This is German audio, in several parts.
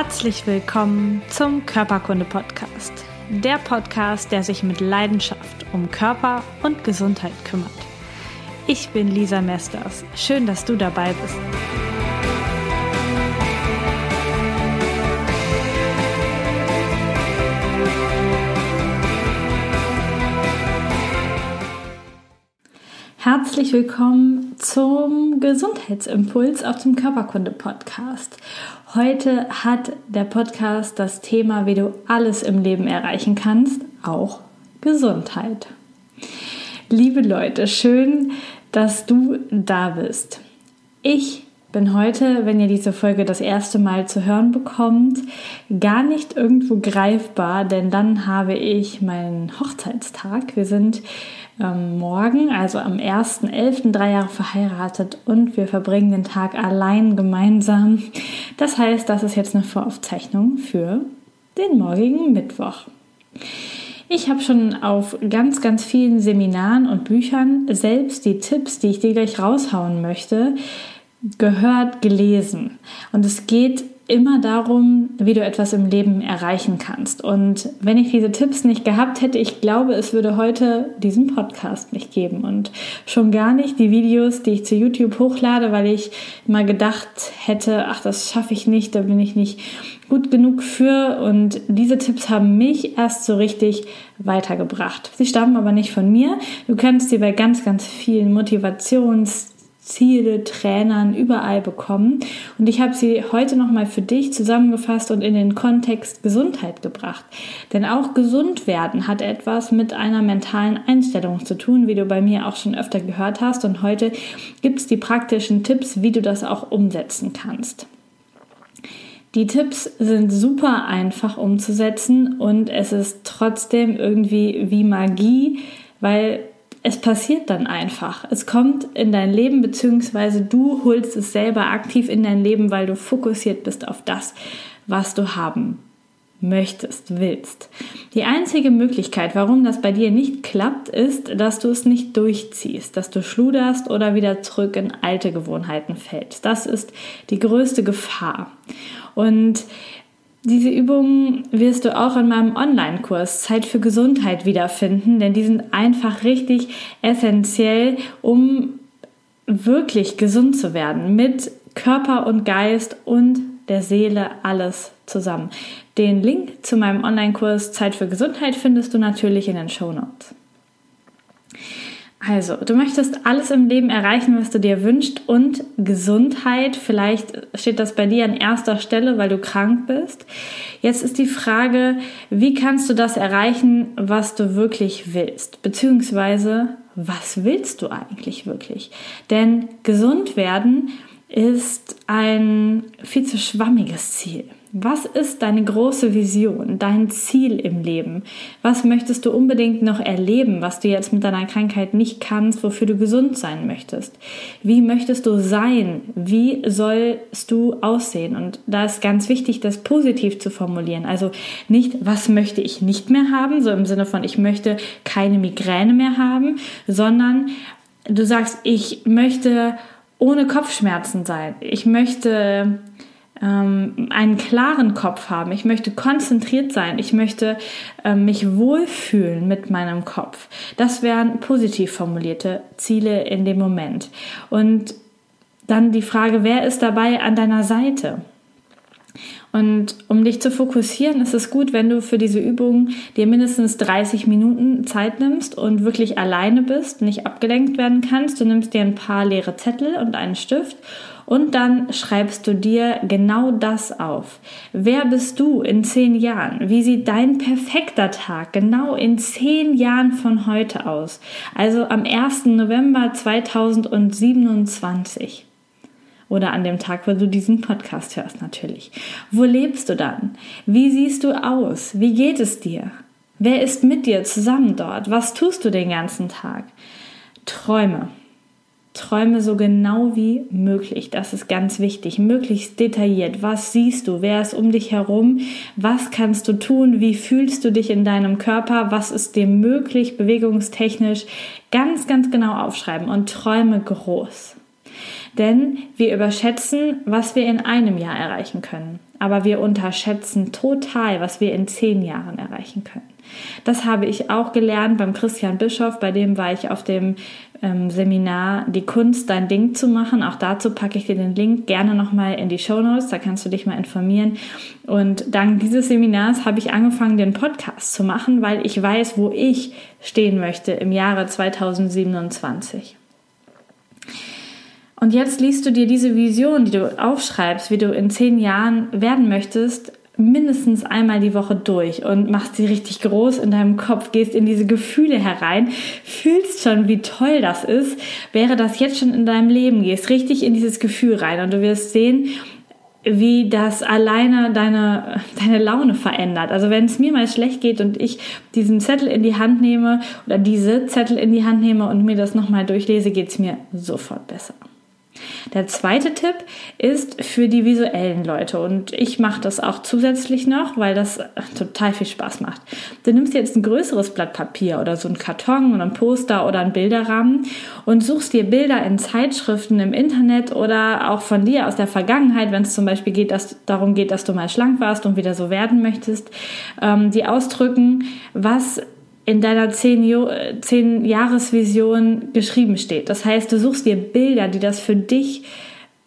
Herzlich willkommen zum Körperkunde-Podcast. Der Podcast, der sich mit Leidenschaft um Körper und Gesundheit kümmert. Ich bin Lisa Mesters. Schön, dass du dabei bist. Herzlich willkommen zum Gesundheitsimpuls auf dem Körperkunde-Podcast. Heute hat der Podcast das Thema, wie du alles im Leben erreichen kannst, auch Gesundheit. Liebe Leute, schön, dass du da bist. Ich bin heute, wenn ihr diese Folge das erste Mal zu hören bekommt, gar nicht irgendwo greifbar, denn dann habe ich meinen Hochzeitstag. Wir sind ähm, morgen, also am 1.11., drei Jahre verheiratet und wir verbringen den Tag allein gemeinsam. Das heißt, das ist jetzt eine Voraufzeichnung für den morgigen Mittwoch. Ich habe schon auf ganz, ganz vielen Seminaren und Büchern selbst die Tipps, die ich dir gleich raushauen möchte, gehört, gelesen. Und es geht immer darum, wie du etwas im Leben erreichen kannst. Und wenn ich diese Tipps nicht gehabt hätte, ich glaube, es würde heute diesen Podcast nicht geben und schon gar nicht die Videos, die ich zu YouTube hochlade, weil ich mal gedacht hätte, ach, das schaffe ich nicht, da bin ich nicht gut genug für. Und diese Tipps haben mich erst so richtig weitergebracht. Sie stammen aber nicht von mir. Du kannst sie bei ganz, ganz vielen Motivations Ziele, Trainern, überall bekommen. Und ich habe sie heute nochmal für dich zusammengefasst und in den Kontext Gesundheit gebracht. Denn auch gesund werden hat etwas mit einer mentalen Einstellung zu tun, wie du bei mir auch schon öfter gehört hast. Und heute gibt es die praktischen Tipps, wie du das auch umsetzen kannst. Die Tipps sind super einfach umzusetzen und es ist trotzdem irgendwie wie Magie, weil es passiert dann einfach. Es kommt in dein Leben, beziehungsweise du holst es selber aktiv in dein Leben, weil du fokussiert bist auf das, was du haben möchtest, willst. Die einzige Möglichkeit, warum das bei dir nicht klappt, ist, dass du es nicht durchziehst, dass du schluderst oder wieder zurück in alte Gewohnheiten fällst. Das ist die größte Gefahr. Und diese Übungen wirst du auch in meinem Online-Kurs Zeit für Gesundheit wiederfinden, denn die sind einfach richtig essentiell, um wirklich gesund zu werden mit Körper und Geist und der Seele alles zusammen. Den Link zu meinem Online-Kurs Zeit für Gesundheit findest du natürlich in den Show Notes. Also, du möchtest alles im Leben erreichen, was du dir wünschst und Gesundheit. Vielleicht steht das bei dir an erster Stelle, weil du krank bist. Jetzt ist die Frage, wie kannst du das erreichen, was du wirklich willst? Beziehungsweise, was willst du eigentlich wirklich? Denn gesund werden ist ein viel zu schwammiges Ziel. Was ist deine große Vision, dein Ziel im Leben? Was möchtest du unbedingt noch erleben, was du jetzt mit deiner Krankheit nicht kannst, wofür du gesund sein möchtest? Wie möchtest du sein? Wie sollst du aussehen? Und da ist ganz wichtig, das positiv zu formulieren. Also nicht, was möchte ich nicht mehr haben, so im Sinne von, ich möchte keine Migräne mehr haben, sondern du sagst, ich möchte ohne Kopfschmerzen sein. Ich möchte ähm, einen klaren Kopf haben. Ich möchte konzentriert sein. Ich möchte ähm, mich wohlfühlen mit meinem Kopf. Das wären positiv formulierte Ziele in dem Moment. Und dann die Frage, wer ist dabei an deiner Seite? Und um dich zu fokussieren, ist es gut, wenn du für diese Übung dir mindestens 30 Minuten Zeit nimmst und wirklich alleine bist, nicht abgelenkt werden kannst. Du nimmst dir ein paar leere Zettel und einen Stift und dann schreibst du dir genau das auf. Wer bist du in zehn Jahren? Wie sieht dein perfekter Tag genau in zehn Jahren von heute aus? Also am 1. November 2027. Oder an dem Tag, wo du diesen Podcast hörst natürlich. Wo lebst du dann? Wie siehst du aus? Wie geht es dir? Wer ist mit dir zusammen dort? Was tust du den ganzen Tag? Träume. Träume so genau wie möglich. Das ist ganz wichtig. Möglichst detailliert. Was siehst du? Wer ist um dich herum? Was kannst du tun? Wie fühlst du dich in deinem Körper? Was ist dir möglich, bewegungstechnisch? Ganz, ganz genau aufschreiben und träume groß. Denn wir überschätzen, was wir in einem Jahr erreichen können. Aber wir unterschätzen total, was wir in zehn Jahren erreichen können. Das habe ich auch gelernt beim Christian Bischof, bei dem war ich auf dem ähm, Seminar Die Kunst, dein Ding zu machen. Auch dazu packe ich dir den Link gerne nochmal in die Show Notes, da kannst du dich mal informieren. Und dank dieses Seminars habe ich angefangen, den Podcast zu machen, weil ich weiß, wo ich stehen möchte im Jahre 2027. Und jetzt liest du dir diese Vision, die du aufschreibst, wie du in zehn Jahren werden möchtest, mindestens einmal die Woche durch und machst sie richtig groß in deinem Kopf, gehst in diese Gefühle herein, fühlst schon, wie toll das ist, wäre das jetzt schon in deinem Leben, gehst richtig in dieses Gefühl rein und du wirst sehen, wie das alleine deine, deine Laune verändert. Also wenn es mir mal schlecht geht und ich diesen Zettel in die Hand nehme oder diese Zettel in die Hand nehme und mir das nochmal durchlese, geht es mir sofort besser. Der zweite Tipp ist für die visuellen Leute und ich mache das auch zusätzlich noch, weil das total viel Spaß macht. Du nimmst jetzt ein größeres Blatt Papier oder so ein Karton oder ein Poster oder ein Bilderrahmen und suchst dir Bilder in Zeitschriften im Internet oder auch von dir aus der Vergangenheit, wenn es zum Beispiel geht, dass, darum geht, dass du mal schlank warst und wieder so werden möchtest, ähm, die ausdrücken, was in deiner 10 Jahresvision geschrieben steht. Das heißt, du suchst dir Bilder, die das für dich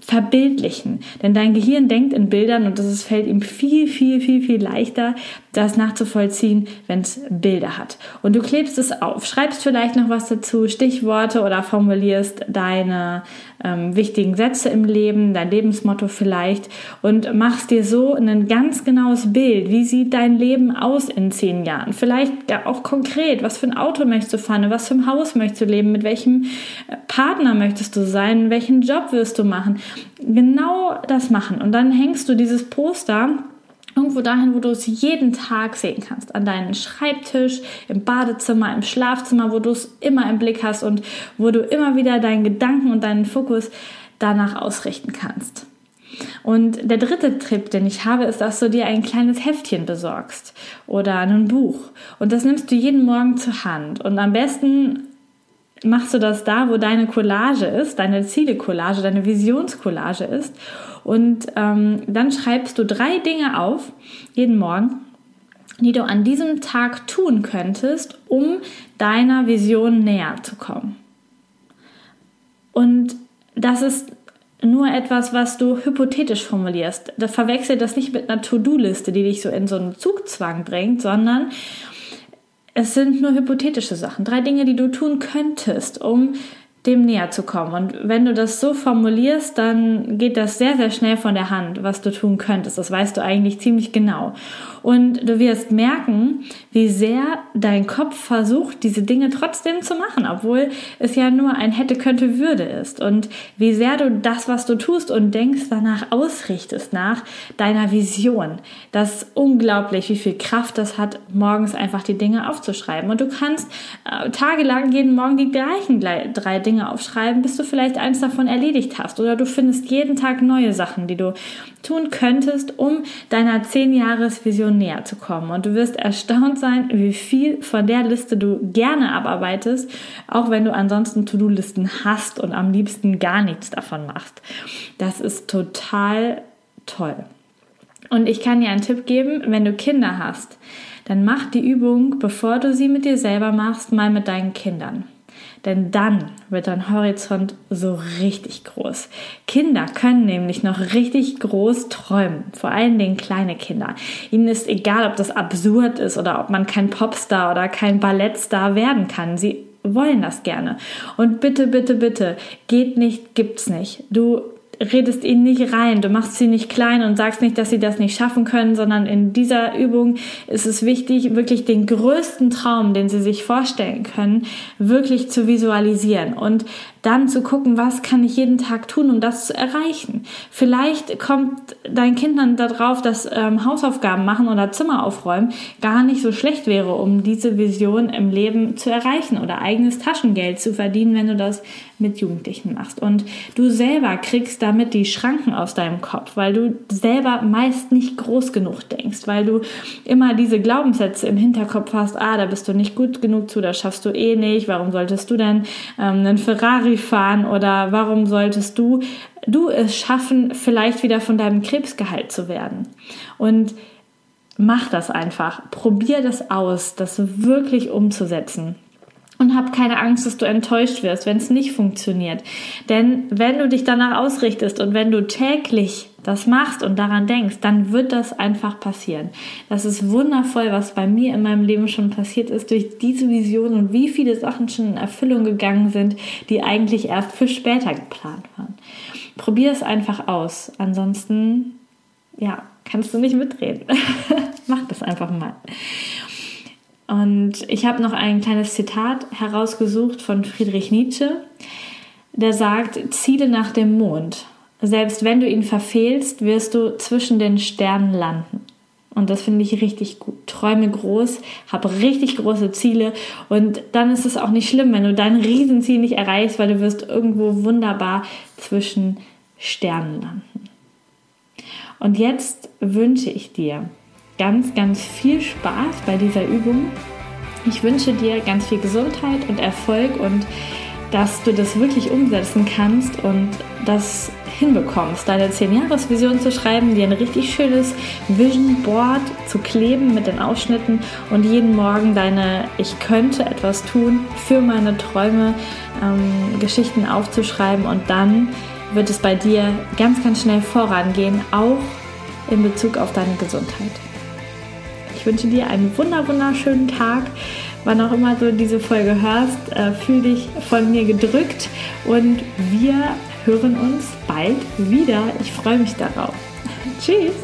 verbildlichen. Denn dein Gehirn denkt in Bildern und es fällt ihm viel, viel, viel, viel leichter, das nachzuvollziehen, wenn es Bilder hat. Und du klebst es auf, schreibst vielleicht noch was dazu, Stichworte oder formulierst deine ähm, wichtigen Sätze im Leben, dein Lebensmotto vielleicht und machst dir so ein ganz genaues Bild. Wie sieht dein Leben aus in zehn Jahren? Vielleicht auch konkret, was für ein Auto möchtest du fahren, was für ein Haus möchtest du leben, mit welchem äh, Partner möchtest du sein, welchen Job wirst du machen. Genau das machen. Und dann hängst du dieses Poster irgendwo dahin, wo du es jeden Tag sehen kannst. An deinem Schreibtisch, im Badezimmer, im Schlafzimmer, wo du es immer im Blick hast und wo du immer wieder deinen Gedanken und deinen Fokus danach ausrichten kannst. Und der dritte Tipp, den ich habe, ist, dass du dir ein kleines Heftchen besorgst oder ein Buch. Und das nimmst du jeden Morgen zur Hand. Und am besten machst du das da, wo deine Collage ist, deine Ziele-Collage, deine Visions-Collage ist. Und ähm, dann schreibst du drei Dinge auf, jeden Morgen, die du an diesem Tag tun könntest, um deiner Vision näher zu kommen. Und das ist nur etwas, was du hypothetisch formulierst. Da verwechselt das nicht mit einer To-Do-Liste, die dich so in so einen Zugzwang bringt, sondern es sind nur hypothetische Sachen. Drei Dinge, die du tun könntest, um dem näher zu kommen. Und wenn du das so formulierst, dann geht das sehr, sehr schnell von der Hand, was du tun könntest. Das weißt du eigentlich ziemlich genau. Und du wirst merken, wie sehr dein Kopf versucht, diese Dinge trotzdem zu machen, obwohl es ja nur ein hätte, könnte, würde ist. Und wie sehr du das, was du tust und denkst, danach ausrichtest, nach deiner Vision. Das ist unglaublich, wie viel Kraft das hat, morgens einfach die Dinge aufzuschreiben. Und du kannst äh, tagelang jeden Morgen die gleichen drei Dinge aufschreiben, bis du vielleicht eins davon erledigt hast. Oder du findest jeden Tag neue Sachen, die du tun könntest, um deiner 10-Jahres-Vision näher zu kommen. Und du wirst erstaunt sein, wie viel von der Liste du gerne abarbeitest, auch wenn du ansonsten To-Do-Listen hast und am liebsten gar nichts davon machst. Das ist total toll. Und ich kann dir einen Tipp geben, wenn du Kinder hast, dann mach die Übung, bevor du sie mit dir selber machst, mal mit deinen Kindern. Denn dann wird dein Horizont so richtig groß. Kinder können nämlich noch richtig groß träumen. Vor allen Dingen kleine Kinder. Ihnen ist egal, ob das absurd ist oder ob man kein Popstar oder kein Ballettstar werden kann. Sie wollen das gerne. Und bitte, bitte, bitte, geht nicht, gibt's nicht. Du redest ihnen nicht rein, du machst sie nicht klein und sagst nicht, dass sie das nicht schaffen können, sondern in dieser Übung ist es wichtig, wirklich den größten Traum, den sie sich vorstellen können, wirklich zu visualisieren. Und dann zu gucken, was kann ich jeden Tag tun, um das zu erreichen. Vielleicht kommt dein Kind dann darauf, dass ähm, Hausaufgaben machen oder Zimmer aufräumen gar nicht so schlecht wäre, um diese Vision im Leben zu erreichen oder eigenes Taschengeld zu verdienen, wenn du das mit Jugendlichen machst. Und du selber kriegst damit die Schranken aus deinem Kopf, weil du selber meist nicht groß genug denkst, weil du immer diese Glaubenssätze im Hinterkopf hast, ah, da bist du nicht gut genug zu, das schaffst du eh nicht, warum solltest du denn ähm, einen Ferrari fahren oder warum solltest du du es schaffen, vielleicht wieder von deinem Krebs geheilt zu werden. Und mach das einfach. Probier das aus, das wirklich umzusetzen. Und hab keine Angst, dass du enttäuscht wirst, wenn es nicht funktioniert. Denn wenn du dich danach ausrichtest und wenn du täglich das machst und daran denkst, dann wird das einfach passieren. Das ist wundervoll, was bei mir in meinem Leben schon passiert ist durch diese Vision und wie viele Sachen schon in Erfüllung gegangen sind, die eigentlich erst für später geplant waren. Probier es einfach aus. Ansonsten, ja, kannst du nicht mitreden. Mach das einfach mal. Und ich habe noch ein kleines Zitat herausgesucht von Friedrich Nietzsche, der sagt, Ziele nach dem Mond. Selbst wenn du ihn verfehlst, wirst du zwischen den Sternen landen. Und das finde ich richtig gut. Träume groß, habe richtig große Ziele und dann ist es auch nicht schlimm, wenn du dein Riesenziel nicht erreichst, weil du wirst irgendwo wunderbar zwischen Sternen landen. Und jetzt wünsche ich dir ganz, ganz viel Spaß bei dieser Übung. Ich wünsche dir ganz viel Gesundheit und Erfolg und dass du das wirklich umsetzen kannst und das hinbekommst, deine 10-Jahres-Vision zu schreiben, dir ein richtig schönes Vision Board zu kleben mit den Ausschnitten und jeden Morgen deine Ich könnte etwas tun für meine Träume, ähm, Geschichten aufzuschreiben und dann wird es bei dir ganz, ganz schnell vorangehen, auch in Bezug auf deine Gesundheit. Ich wünsche dir einen wunder wunderschönen Tag. Wann auch immer du diese Folge hörst, äh, fühl dich von mir gedrückt und wir hören uns bald wieder. Ich freue mich darauf. Tschüss!